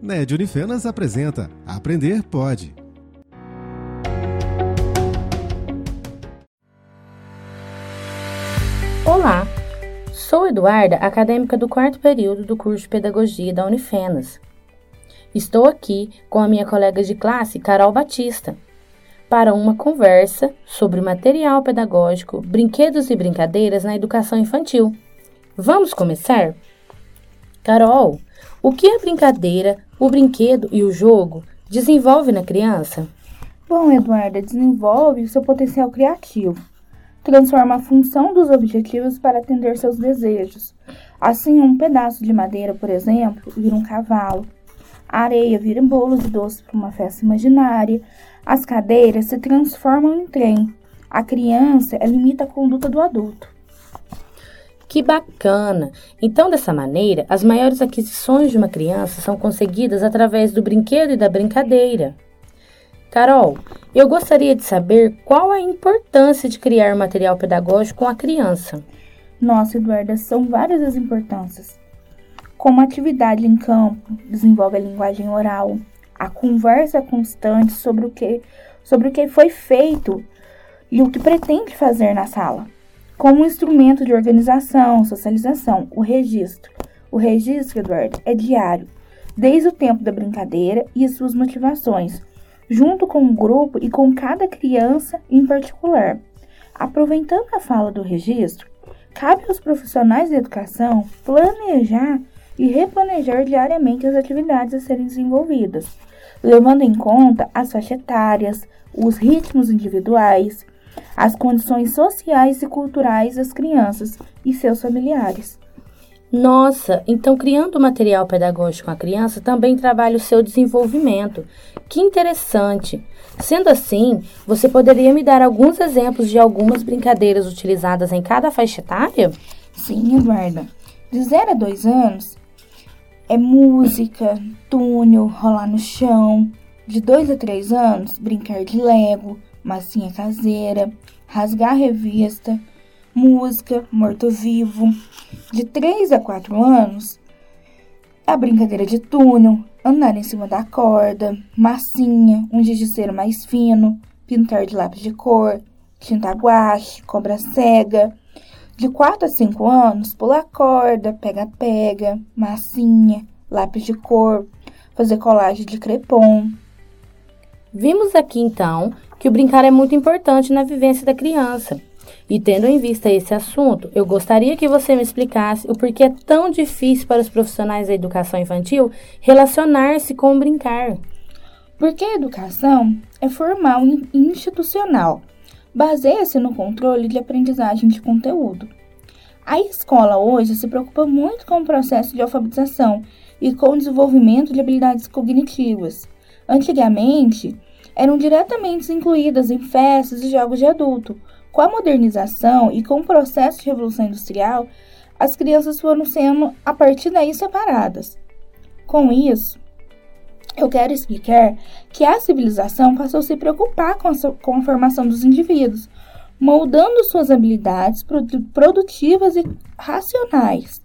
NED Unifenas apresenta Aprender Pode. Olá, sou Eduarda, acadêmica do quarto período do curso de Pedagogia da Unifenas. Estou aqui com a minha colega de classe, Carol Batista, para uma conversa sobre material pedagógico, brinquedos e brincadeiras na educação infantil. Vamos começar? Carol, o que a brincadeira, o brinquedo e o jogo desenvolve na criança? Bom, Eduarda, desenvolve o seu potencial criativo. Transforma a função dos objetivos para atender seus desejos. Assim, um pedaço de madeira, por exemplo, vira um cavalo. A areia vira bolos e doces para uma festa imaginária. As cadeiras se transformam em trem. A criança limita a conduta do adulto. Que bacana! Então, dessa maneira, as maiores aquisições de uma criança são conseguidas através do brinquedo e da brincadeira. Carol, eu gostaria de saber qual a importância de criar material pedagógico com a criança. Nossa, Eduarda, são várias as importâncias. Como atividade em campo, desenvolve a linguagem oral, a conversa constante sobre o que, sobre o que foi feito e o que pretende fazer na sala como um instrumento de organização, socialização, o registro. O registro, Eduardo, é diário, desde o tempo da brincadeira e suas motivações, junto com o grupo e com cada criança em particular. Aproveitando a fala do registro, cabe aos profissionais da educação planejar e replanejar diariamente as atividades a serem desenvolvidas, levando em conta as faixas etárias, os ritmos individuais, as condições sociais e culturais das crianças e seus familiares. Nossa, então criando material pedagógico com a criança também trabalha o seu desenvolvimento. Que interessante! Sendo assim, você poderia me dar alguns exemplos de algumas brincadeiras utilizadas em cada faixa etária? Sim, Eduarda. De 0 a 2 anos é música, túnel, rolar no chão. De 2 a 3 anos, brincar de lego, massinha caseira, rasgar revista, música, morto-vivo. De 3 a 4 anos, a brincadeira de túnel, andar em cima da corda, massinha, um giz mais fino, pintar de lápis de cor, tinta guache, cobra cega. De 4 a 5 anos, pular corda, pega-pega, massinha, lápis de cor, fazer colagem de crepom. Vimos aqui então que o brincar é muito importante na vivência da criança. E tendo em vista esse assunto, eu gostaria que você me explicasse o porquê é tão difícil para os profissionais da educação infantil relacionar-se com o brincar. Porque a educação é formal e institucional, baseia-se no controle de aprendizagem de conteúdo. A escola hoje se preocupa muito com o processo de alfabetização e com o desenvolvimento de habilidades cognitivas. Antigamente, eram diretamente incluídas em festas e jogos de adulto. Com a modernização e com o processo de revolução industrial, as crianças foram sendo, a partir daí, separadas. Com isso, eu quero explicar que a civilização passou a se preocupar com a, com a formação dos indivíduos, moldando suas habilidades produtivas e racionais.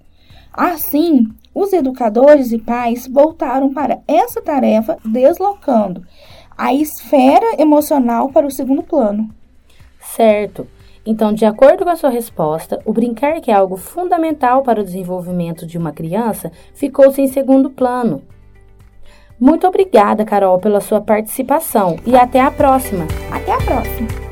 Assim, os educadores e pais voltaram para essa tarefa, deslocando a esfera emocional para o segundo plano. Certo. Então, de acordo com a sua resposta, o brincar, que é algo fundamental para o desenvolvimento de uma criança, ficou-se em segundo plano. Muito obrigada, Carol, pela sua participação e até a próxima. Até a próxima.